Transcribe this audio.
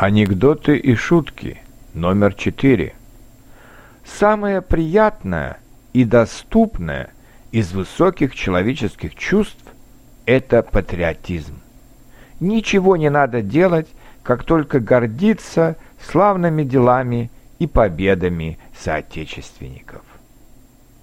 Анекдоты и шутки номер четыре. Самое приятное и доступное из высоких человеческих чувств – это патриотизм. Ничего не надо делать, как только гордиться славными делами и победами соотечественников.